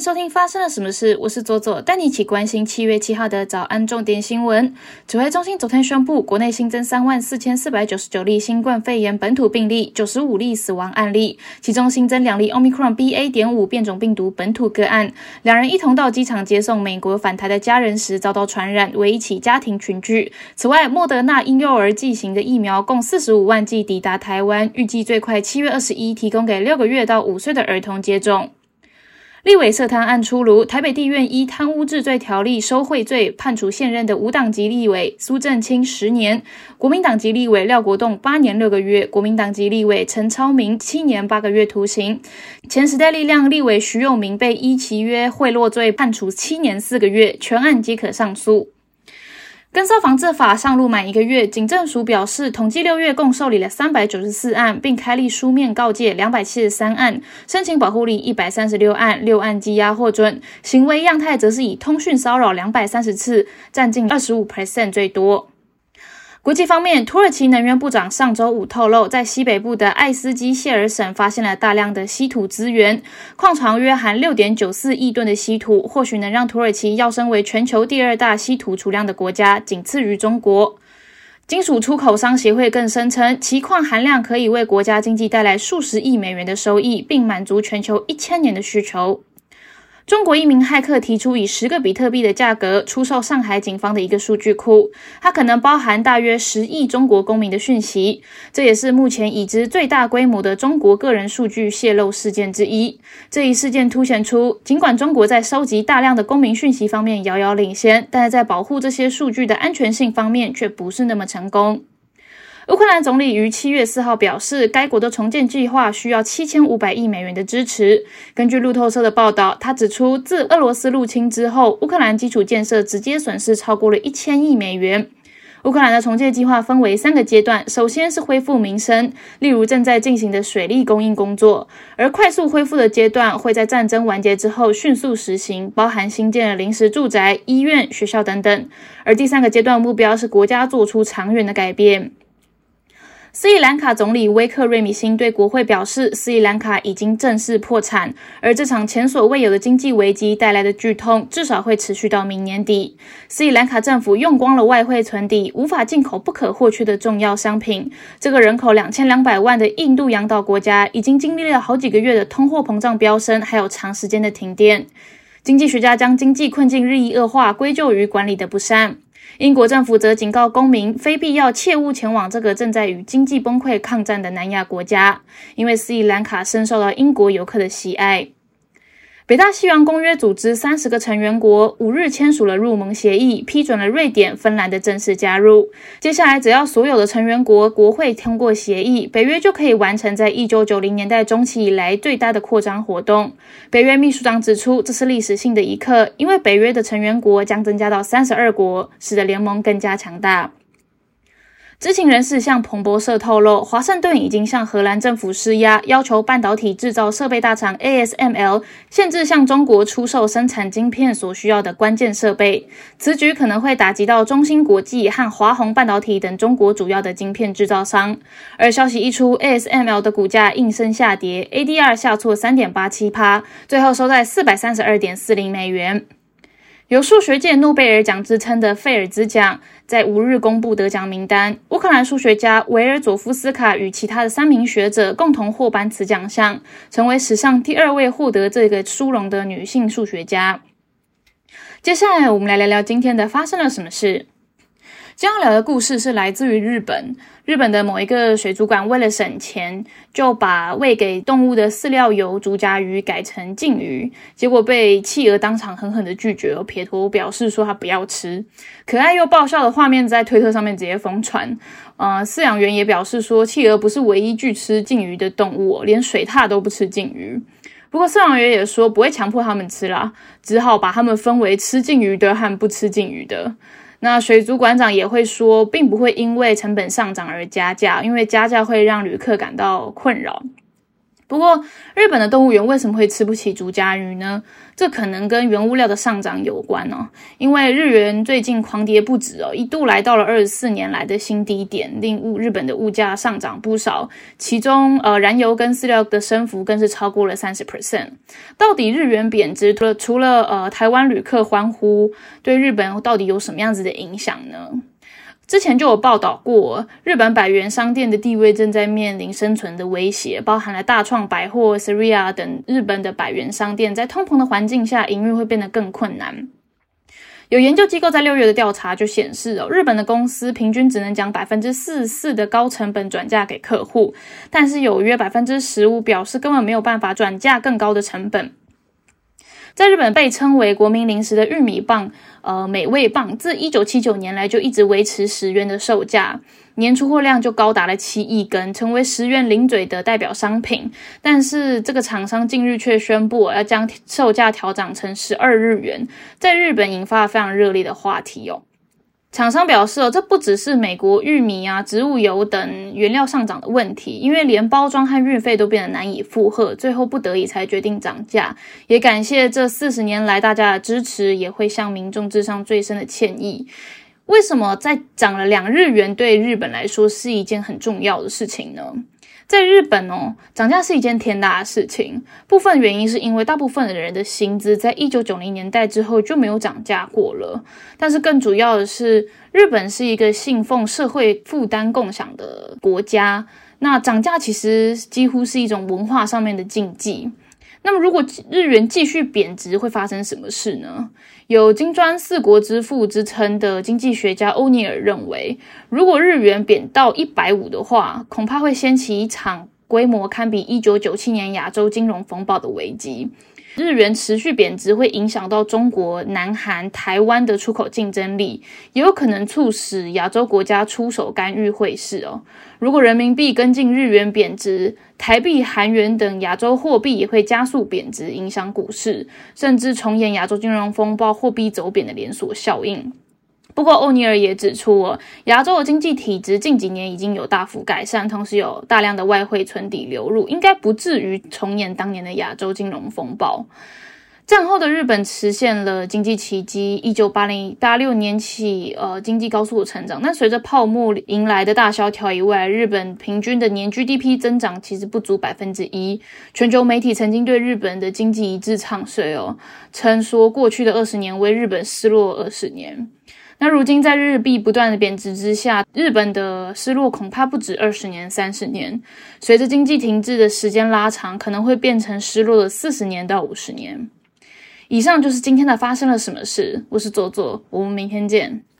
收听发生了什么事，我是左左，带你一起关心七月七号的早安重点新闻。指挥中心昨天宣布，国内新增三万四千四百九十九例新冠肺炎本土病例，九十五例死亡案例，其中新增两例 Omicron BA. 点五变种病毒本土个案，两人一同到机场接送美国返台的家人时遭到传染，为一起家庭群聚。此外，莫德纳婴幼儿剂型的疫苗共四十五万剂抵达台湾，预计最快七月二十一提供给六个月到五岁的儿童接种。立委涉贪案出炉，台北地院依贪污治罪条例收贿罪，判处现任的无党籍立委苏正清十年，国民党籍立委廖国栋八年六个月，国民党籍立委陈超明七年八个月徒刑。前时代力量立委徐永明被依其约贿赂罪判处七年四个月，全案即可上诉。跟骚防治法上路满一个月，警政署表示，统计六月共受理了三百九十四案，并开立书面告诫两百七十三案，申请保护令一百三十六案，六案羁押获准。行为样态则是以通讯骚扰两百三十次，占近二十五 percent 最多。国际方面，土耳其能源部长上周五透露，在西北部的艾斯基谢尔省发现了大量的稀土资源，矿床约含六点九四亿吨的稀土，或许能让土耳其跃升为全球第二大稀土储量的国家，仅次于中国。金属出口商协会更声称，其矿含量可以为国家经济带来数十亿美元的收益，并满足全球一千年的需求。中国一名骇客提出以十个比特币的价格出售上海警方的一个数据库，它可能包含大约十亿中国公民的讯息。这也是目前已知最大规模的中国个人数据泄露事件之一。这一事件凸显出，尽管中国在收集大量的公民讯息方面遥遥领先，但是在保护这些数据的安全性方面却不是那么成功。乌克兰总理于七月四号表示，该国的重建计划需要七千五百亿美元的支持。根据路透社的报道，他指出，自俄罗斯入侵之后，乌克兰基础建设直接损失超过了一千亿美元。乌克兰的重建计划分为三个阶段，首先是恢复民生，例如正在进行的水利供应工作；而快速恢复的阶段会在战争完结之后迅速实行，包含新建的临时住宅、医院、学校等等；而第三个阶段目标是国家做出长远的改变。斯里兰卡总理威克瑞米辛对国会表示，斯里兰卡已经正式破产，而这场前所未有的经济危机带来的剧痛至少会持续到明年底。斯里兰卡政府用光了外汇存底，无法进口不可或缺的重要商品。这个人口两千两百万的印度洋岛国家，已经经历了好几个月的通货膨胀飙升，还有长时间的停电。经济学家将经济困境日益恶化归咎于管理的不善。英国政府则警告公民，非必要切勿前往这个正在与经济崩溃抗战的南亚国家，因为斯里兰卡深受到英国游客的喜爱。北大西洋公约组织三十个成员国五日签署了入盟协议，批准了瑞典、芬兰的正式加入。接下来，只要所有的成员国国会通过协议，北约就可以完成在一九九零年代中期以来最大的扩张活动。北约秘书长指出，这是历史性的一刻，因为北约的成员国将增加到三十二国，使得联盟更加强大。知情人士向彭博社透露，华盛顿已经向荷兰政府施压，要求半导体制造设备大厂 ASML 限制向中国出售生产晶片所需要的关键设备。此举可能会打击到中芯国际和华虹半导体等中国主要的晶片制造商。而消息一出，ASML 的股价应声下跌，ADR 下挫三点八七趴，最后收在四百三十二点四零美元。有数学界诺贝尔奖之称的费尔兹奖在五日公布得奖名单，乌克兰数学家维尔佐夫斯卡与其他的三名学者共同获颁此奖项，成为史上第二位获得这个殊荣的女性数学家。接下来，我们来聊聊今天的发生了什么事。将要聊的故事是来自于日本。日本的某一个水族馆为了省钱，就把喂给动物的饲料油竹荚鱼改成鲭鱼，结果被企鹅当场狠狠的拒绝，撇头表示说他不要吃。可爱又爆笑的画面在推特上面直接疯传。呃，饲养员也表示说，企鹅不是唯一拒吃鲭鱼的动物，连水獭都不吃鲭鱼。不过饲养员也说不会强迫他们吃啦，只好把他们分为吃鲭鱼的和不吃鲭鱼的。那水族馆长也会说，并不会因为成本上涨而加价，因为加价会让旅客感到困扰。不过，日本的动物园为什么会吃不起竹荚鱼呢？这可能跟原物料的上涨有关哦。因为日元最近狂跌不止哦，一度来到了二十四年来的新低点，令物日本的物价上涨不少。其中，呃，燃油跟饲料的升幅更是超过了三十 percent。到底日元贬值除了除了呃台湾旅客欢呼，对日本到底有什么样子的影响呢？之前就有报道过，日本百元商店的地位正在面临生存的威胁，包含了大创百货、s e r i a 等日本的百元商店，在通膨的环境下，营运会变得更困难。有研究机构在六月的调查就显示，哦，日本的公司平均只能将百分之四十四的高成本转嫁给客户，但是有约百分之十五表示根本没有办法转嫁更高的成本。在日本被称为国民零食的玉米棒，呃，美味棒，自一九七九年来就一直维持十元的售价，年出货量就高达了七亿根，成为十元零嘴的代表商品。但是这个厂商近日却宣布要将售价调涨成十二日元，在日本引发了非常热烈的话题哦。厂商表示，哦，这不只是美国玉米啊、植物油等原料上涨的问题，因为连包装和运费都变得难以负荷，最后不得已才决定涨价。也感谢这四十年来大家的支持，也会向民众致上最深的歉意。为什么在涨了两日元对日本来说是一件很重要的事情呢？在日本哦，涨价是一件天大的事情。部分原因是因为大部分的人的薪资在一九九零年代之后就没有涨价过了。但是更主要的是，日本是一个信奉社会负担共享的国家，那涨价其实几乎是一种文化上面的禁忌。那么，如果日元继续贬值，会发生什么事呢？有“金砖四国之父”之称的经济学家欧尼尔认为，如果日元贬到一百五的话，恐怕会掀起一场规模堪比一九九七年亚洲金融风暴的危机。日元持续贬值会影响到中国、南韩、台湾的出口竞争力，也有可能促使亚洲国家出手干预汇市哦。如果人民币跟进日元贬值，台币、韩元等亚洲货币也会加速贬值，影响股市，甚至重演亚洲金融风暴、货币走贬的连锁效应。不过，欧尼尔也指出，哦亚洲的经济体质近几年已经有大幅改善，同时有大量的外汇存底流入，应该不至于重演当年的亚洲金融风暴。战后的日本实现了经济奇迹，一九八零八六年起，呃，经济高速成长。但随着泡沫迎来的大萧条以外，日本平均的年 GDP 增长其实不足百分之一。全球媒体曾经对日本的经济一致唱衰哦，称说过去的二十年为日本失落二十年。那如今在日币不断的贬值之下，日本的失落恐怕不止二十年、三十年。随着经济停滞的时间拉长，可能会变成失落的四十年到五十年。以上就是今天的发生了什么事。我是左左，我们明天见。